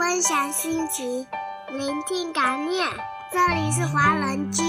分享心情，聆听感念。这里是华人居。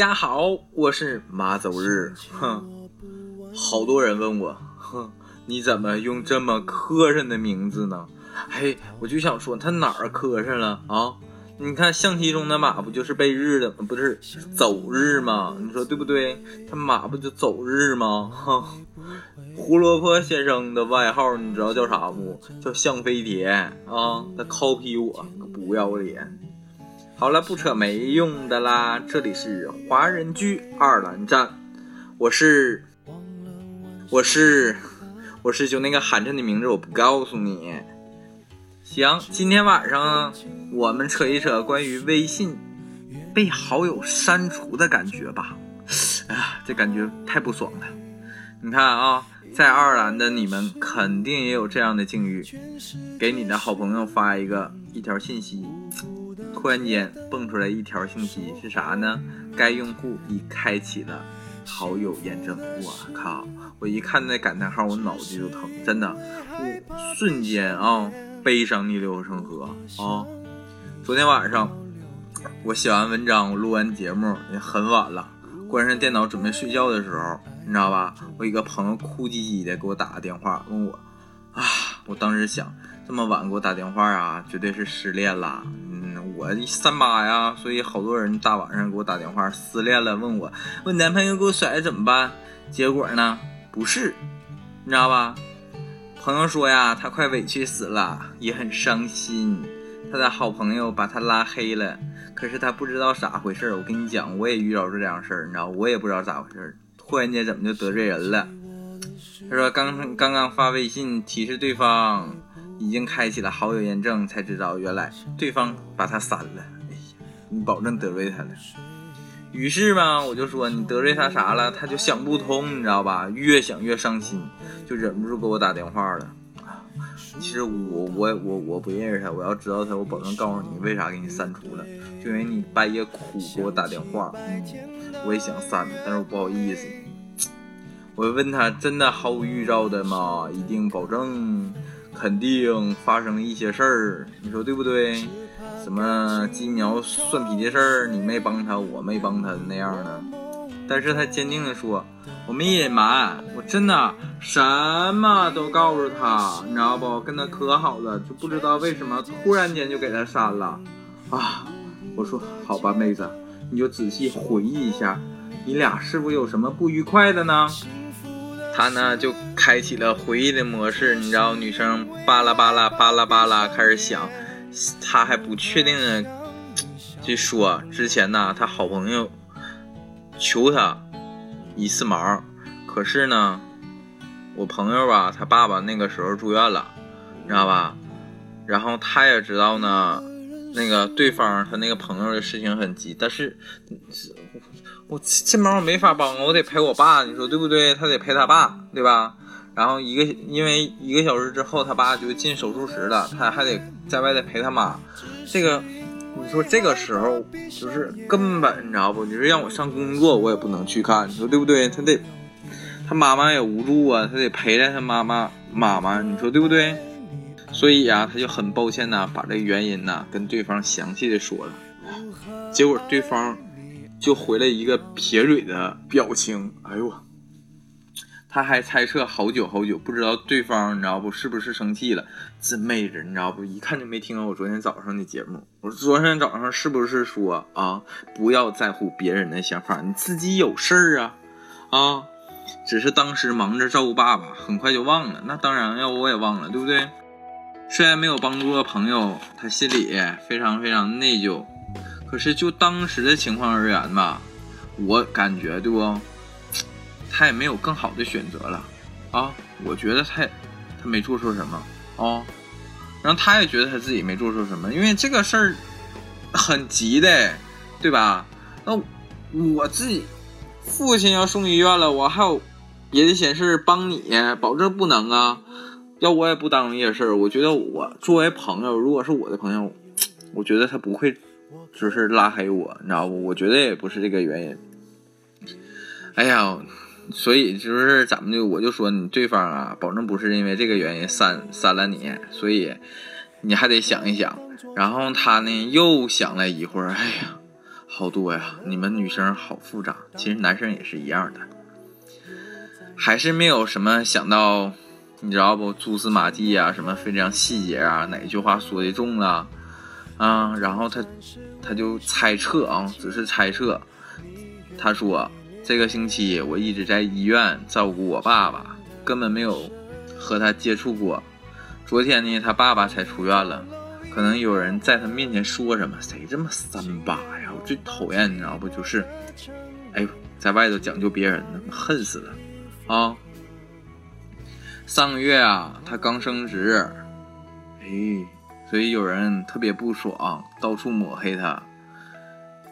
大家好，我是马走日。哼，好多人问我，哼，你怎么用这么磕碜的名字呢？嘿，我就想说，他哪儿磕碜了啊？你看象棋中的马不就是被日的，不是走日吗？你说对不对？他马不就走日吗？哼，胡萝卜先生的外号你知道叫啥不？叫象飞田啊！他 copy 我，不要脸。好了，不扯没用的啦。这里是华人居二兰站，我是，我是，我是就那个寒碜的名字，我不告诉你。行，今天晚上我们扯一扯关于微信被好友删除的感觉吧。哎呀，这感觉太不爽了。你看啊，在爱尔兰的你们肯定也有这样的境遇，给你的好朋友发一个一条信息。突然间蹦出来一条信息是啥呢？该用户已开启了好友验证。我靠！我一看那感叹号，我脑子就疼，真的，瞬间啊，悲伤逆流成河啊！昨天晚上我写完文章，我录完节目也很晚了，关上电脑准备睡觉的时候，你知道吧？我一个朋友哭唧唧的给我打个电话，问我啊，我当时想，这么晚给我打电话啊，绝对是失恋了。我三八呀，所以好多人大晚上给我打电话，失恋了，问我，问男朋友给我甩了怎么办？结果呢，不是，你知道吧？朋友说呀，他快委屈死了，也很伤心，他的好朋友把他拉黑了，可是他不知道咋回事。我跟你讲，我也遇到这样事儿，你知道，我也不知道咋回事，突然间怎么就得罪人了？他说刚刚刚发微信提示对方。已经开启了好友验证，才知道原来对方把他删了。哎呀，你保证得罪他了。于是嘛，我就说你得罪他啥了？他就想不通，你知道吧？越想越伤心，就忍不住给我打电话了。其实我我我我不认识他，我要知道他，我保证告诉你为啥给你删除了，就因为你半夜哭给我打电话。嗯，我也想删，但是我不好意思。我问他真的毫无预兆的吗？一定保证。肯定发生一些事儿，你说对不对？什么鸡毛蒜皮的事儿，你没帮他，我没帮他那样的。但是他坚定的说，我没隐瞒，我真的什么都告诉他，你知道不？跟他可好了，就不知道为什么突然间就给他删了啊！我说好吧，妹子，你就仔细回忆一下，你俩是否有什么不愉快的呢？他呢就开启了回忆的模式，你知道，女生巴拉巴拉巴拉巴拉开始想，他还不确定的就说之前呢，他好朋友求他一次忙，可是呢，我朋友吧，他爸爸那个时候住院了，你知道吧？然后他也知道呢，那个对方他那个朋友的事情很急，但是。我这忙我没法帮，我得陪我爸，你说对不对？他得陪他爸，对吧？然后一个因为一个小时之后他爸就进手术室了，他还得在外头陪他妈。这个你说这个时候就是根本你知道不？你说让我上工作我也不能去看，你说对不对？他得他妈妈也无助啊，他得陪着他妈妈妈妈，你说对不对？所以呀，他就很抱歉呐，把这个原因呐跟对方详细的说了，结果对方。就回了一个撇嘴的表情，哎呦我，他还猜测好久好久，不知道对方你知道不是不是生气了？这妹子你知道不？一看就没听到我昨天早上的节目。我昨天早上是不是说啊，不要在乎别人的想法，你自己有事儿啊啊！只是当时忙着照顾爸爸，很快就忘了。那当然，要我也忘了，对不对？虽然没有帮助朋友，他心里非常非常内疚。可是就当时的情况而言吧，我感觉对不，他也没有更好的选择了啊。我觉得他他没做错什么啊，然后他也觉得他自己没做错什么，因为这个事儿很急的，对吧？那我自己父亲要送医院了，我还有别的闲事帮你，保证不能啊。要我也不耽误这事儿。我觉得我作为朋友，如果是我的朋友，我觉得他不会就是拉黑我，你知道不？我觉得也不是这个原因。哎呀，所以就是咱们就我就说你对方啊，保证不是因为这个原因删删了你，所以你还得想一想。然后他呢又想了一会儿，哎呀，好多呀，你们女生好复杂，其实男生也是一样的，还是没有什么想到。你知道不？蛛丝马迹啊，什么非常细节啊，哪句话说的重了？啊然后他他就猜测啊，只是猜测。他说这个星期我一直在医院照顾我爸爸，根本没有和他接触过。昨天呢，他爸爸才出院了，可能有人在他面前说什么，谁这么三八呀？我最讨厌，你知道不？就是，哎，在外头讲究别人呢，恨死了啊！上个月啊，他刚升职，哎，所以有人特别不爽，到处抹黑他。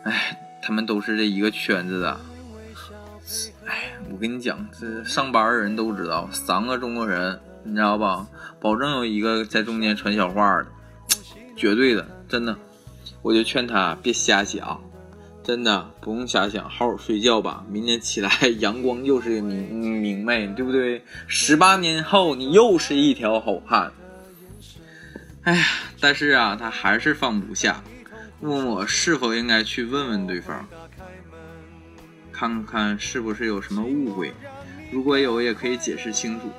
哎，他们都是这一个圈子的。哎，我跟你讲，这上班的人都知道，三个中国人，你知道吧？保证有一个在中间传小话的，绝对的，真的。我就劝他别瞎想。真的不用瞎想，好好睡觉吧。明天起来，阳光又是明明媚，对不对？十八年后，你又是一条好汉。哎呀，但是啊，他还是放不下，问我是否应该去问问对方，看看是不是有什么误会。如果有，也可以解释清楚。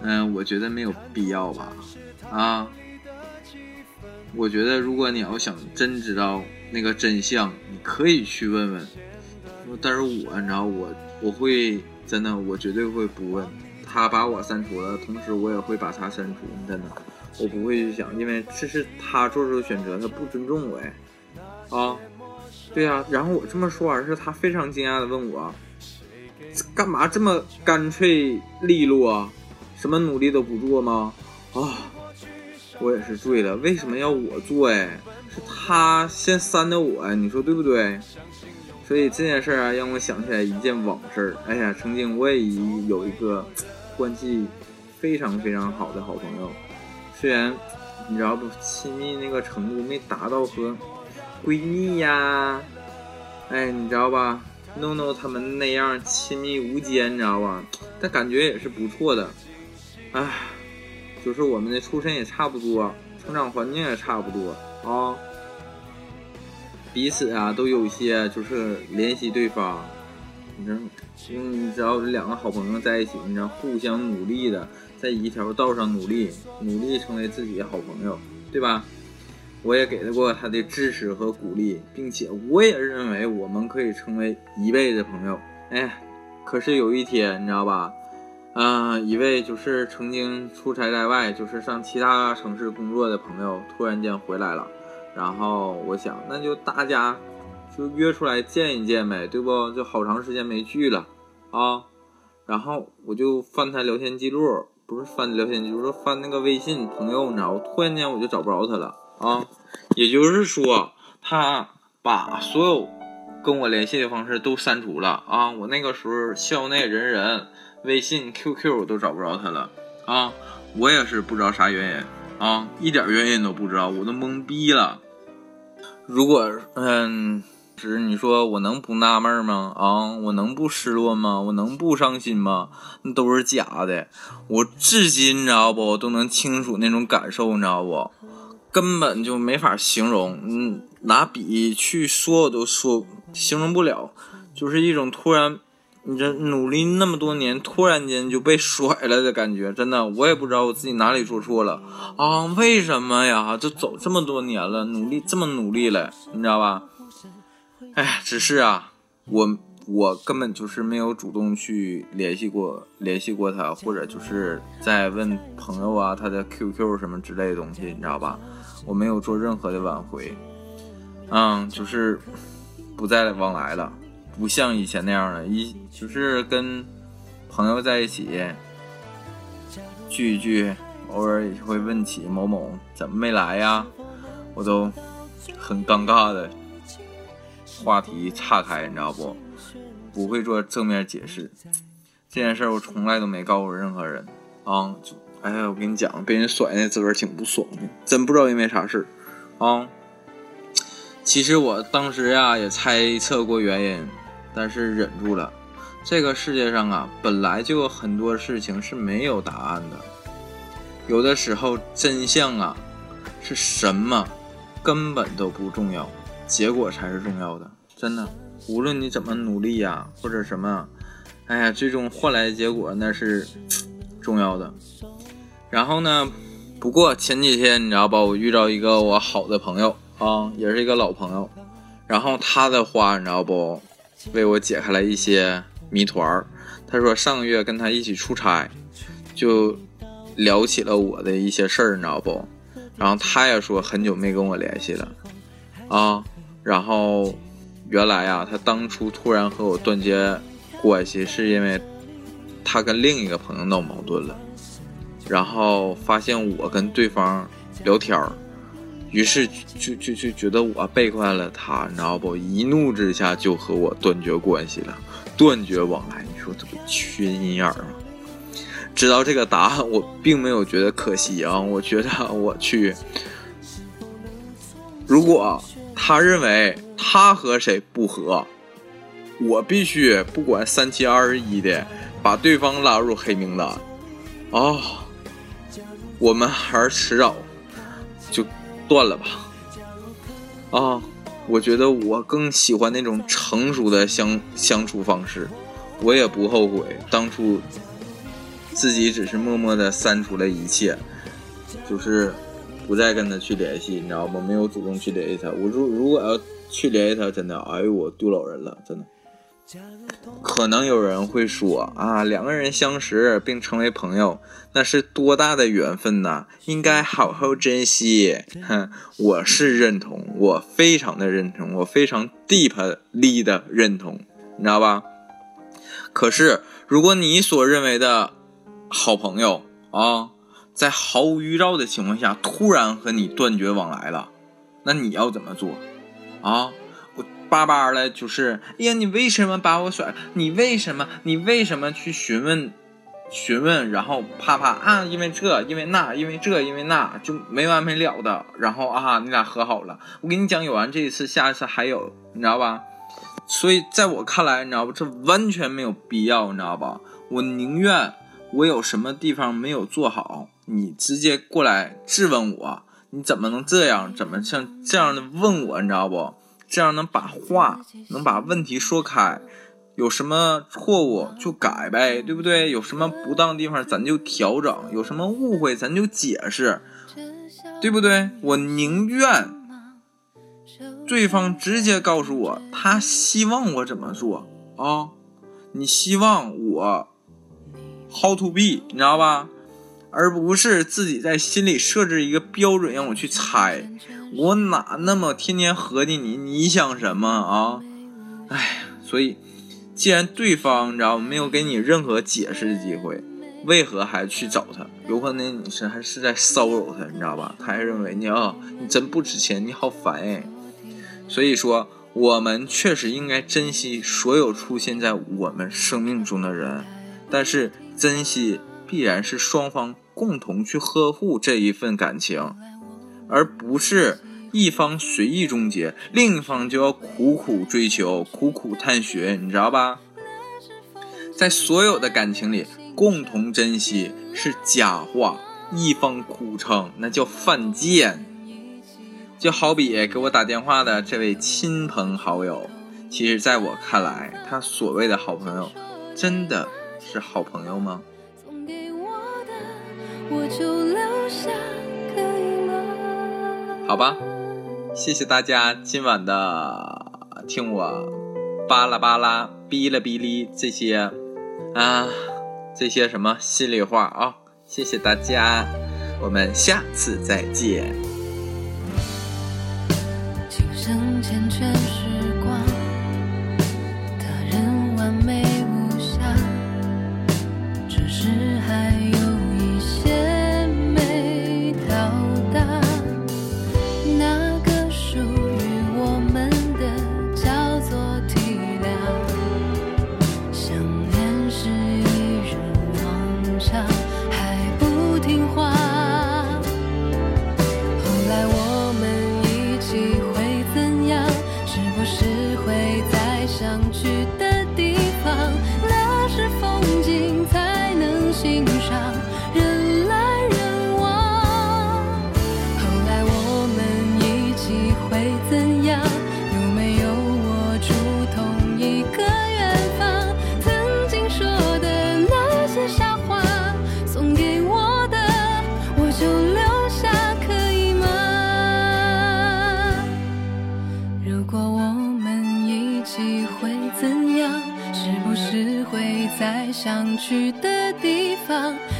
嗯，我觉得没有必要吧。啊，我觉得如果你要想真知道。那个真相，你可以去问问，但是我你知道我我会真的，我绝对会不问。他把我删除了，同时我也会把他删除，真的，我不会去想，因为这是他做出的选择，他不尊重我哎，啊，对呀。然后我这么说完是他非常惊讶的问我，干嘛这么干脆利落啊，什么努力都不做吗？啊，我也是醉了，为什么要我做哎？是他先删的我，你说对不对？所以这件事啊，让我想起来一件往事。哎呀，曾经我也有一个关系非常非常好的好朋友，虽然你知道不，亲密那个程度没达到和闺蜜呀，哎，你知道吧？no no 他们那样亲密无间，你知道吧？但感觉也是不错的。哎，就是我们的出身也差不多，成长环境也差不多。啊，彼此啊都有些就是联系对方，你知道，你知道两个好朋友在一起，你知道互相努力的在一条道上努力，努力成为自己的好朋友，对吧？我也给过他的支持和鼓励，并且我也认为我们可以成为一辈子朋友。哎，可是有一天，你知道吧？嗯，一位就是曾经出差在外，就是上其他城市工作的朋友，突然间回来了。然后我想，那就大家就约出来见一见呗，对不？就好长时间没聚了啊。然后我就翻他聊天记录，不是翻聊天记录，是翻那个微信朋友，你知道突然间我就找不着他了啊。也就是说，他把所有跟我联系的方式都删除了啊。我那个时候校内人人。微信、QQ 都找不着他了啊！我也是不知道啥原因啊，一点原因都不知道，我都懵逼了。如果嗯，是你说我能不纳闷吗？啊，我能不失落吗？我能不伤心吗？那都是假的。我至今你知道不，我都能清楚那种感受，你知道不？根本就没法形容，嗯，拿笔去说我都说形容不了，就是一种突然。你这努力那么多年，突然间就被甩了的感觉，真的，我也不知道我自己哪里做错了啊？为什么呀？就走这么多年了，努力这么努力了，你知道吧？哎，只是啊，我我根本就是没有主动去联系过联系过他，或者就是在问朋友啊，他的 QQ 什么之类的东西，你知道吧？我没有做任何的挽回，嗯，就是不再往来了。不像以前那样了，一就是跟朋友在一起聚一聚，偶尔也会问起某某怎么没来呀，我都很尴尬的话题岔开，你知道不？不会做正面解释。这件事我从来都没告诉任何人啊！就哎呀，我跟你讲，被人甩那滋味挺不爽的，真不知道因为啥事啊。其实我当时呀也猜测过原因，但是忍住了。这个世界上啊，本来就有很多事情是没有答案的。有的时候真相啊是什么根本都不重要，结果才是重要的。真的，无论你怎么努力呀，或者什么，哎呀，最终换来的结果那是重要的。然后呢，不过前几天你知道吧，我遇到一个我好的朋友。啊，也是一个老朋友，然后他的话你知道不，为我解开了一些谜团儿。他说上个月跟他一起出差，就聊起了我的一些事儿，你知道不？然后他也说很久没跟我联系了啊。然后原来啊，他当初突然和我断绝关系，是因为他跟另一个朋友闹矛盾了，然后发现我跟对方聊天儿。于是就就就觉得我背叛了他，你知道不？一怒之下就和我断绝关系了，断绝往来。你说这不缺心眼儿吗？知道这个答案，我并没有觉得可惜啊。我觉得我去，如果他认为他和谁不和，我必须不管三七二十一的把对方拉入黑名单。哦，我们还是迟早就。断了吧，啊，我觉得我更喜欢那种成熟的相相处方式，我也不后悔当初自己只是默默的删除了一切，就是不再跟他去联系，你知道吗？没有主动去联系他。我如如果要去联系他，真的，哎呦，我丢老人了，真的。可能有人会说啊，两个人相识并成为朋友，那是多大的缘分呐，应该好好珍惜。哼，我是认同，我非常的认同，我非常 deeply 的认同，你知道吧？可是，如果你所认为的好朋友啊，在毫无预兆的情况下突然和你断绝往来了，那你要怎么做啊？巴巴的，就是，哎呀，你为什么把我甩？你为什么？你为什么去询问，询问，然后啪啪啊，因为这，因为那，因为这，因为那，就没完没了的。然后啊，你俩和好了。我跟你讲，有完这一次，下一次还有，你知道吧？所以在我看来，你知道不？这完全没有必要，你知道吧？我宁愿我有什么地方没有做好，你直接过来质问我，你怎么能这样？怎么像这样的问我？你知道不？这样能把话能把问题说开，有什么错误就改呗，对不对？有什么不当的地方咱就调整，有什么误会咱就解释，对不对？我宁愿对方直接告诉我他希望我怎么做啊？你希望我 how to be，你知道吧？而不是自己在心里设置一个标准让我去猜，我哪那么天天合计你？你想什么啊？哎，所以既然对方你知道没有给你任何解释的机会，为何还去找他？有可能你是还是在骚扰他，你知道吧？他还认为你啊，你真不值钱，你好烦哎。所以说，我们确实应该珍惜所有出现在我们生命中的人，但是珍惜必然是双方。共同去呵护这一份感情，而不是一方随意终结，另一方就要苦苦追求、苦苦探寻，你知道吧？在所有的感情里，共同珍惜是假话，一方苦撑那叫犯贱。就好比给我打电话的这位亲朋好友，其实在我看来，他所谓的好朋友，真的是好朋友吗？好吧，谢谢大家今晚的听我巴拉巴拉、哔哩哔哩这些啊，这些什么心里话啊！谢谢大家，我们下次再见。方，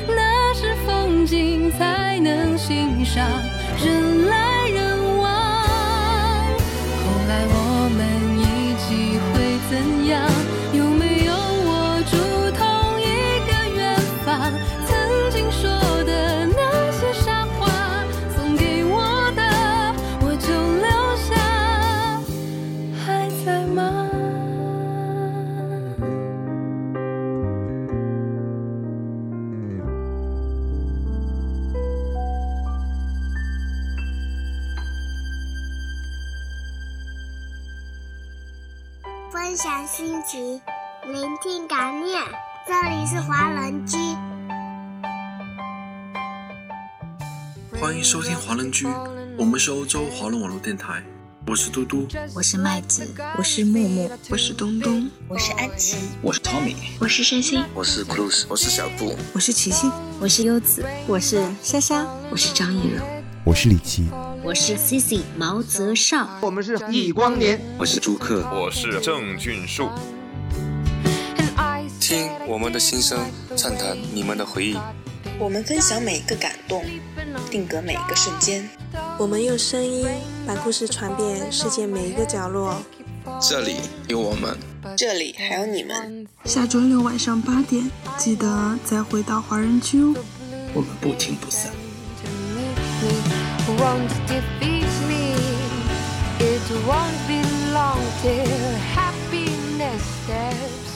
那是风景才能欣赏，人来分享心情，聆听感念。这里是华人居，欢迎收听华人居，我们是欧洲华人网络电台，我是嘟嘟，我是麦子，我是木木，我是东东，我是安琪，我是 Tommy，我是山心，我是 Cruz，我是小布，我是齐欣，我是优子，我是莎莎，我是张艺柔，我是李琦，我是 Cici 毛泽少，我们是易光年，我是朱克，我是郑俊树。听我们的心声，畅谈你们的回忆。我们分享每一个感动，定格每一个瞬间。我们用声音把故事传遍世界每一个角落。这里有我们，这里还有你们。下周六晚上八点，记得再回到华人区哦。我们不听不散。Won't defeat me. It won't be long till happiness says.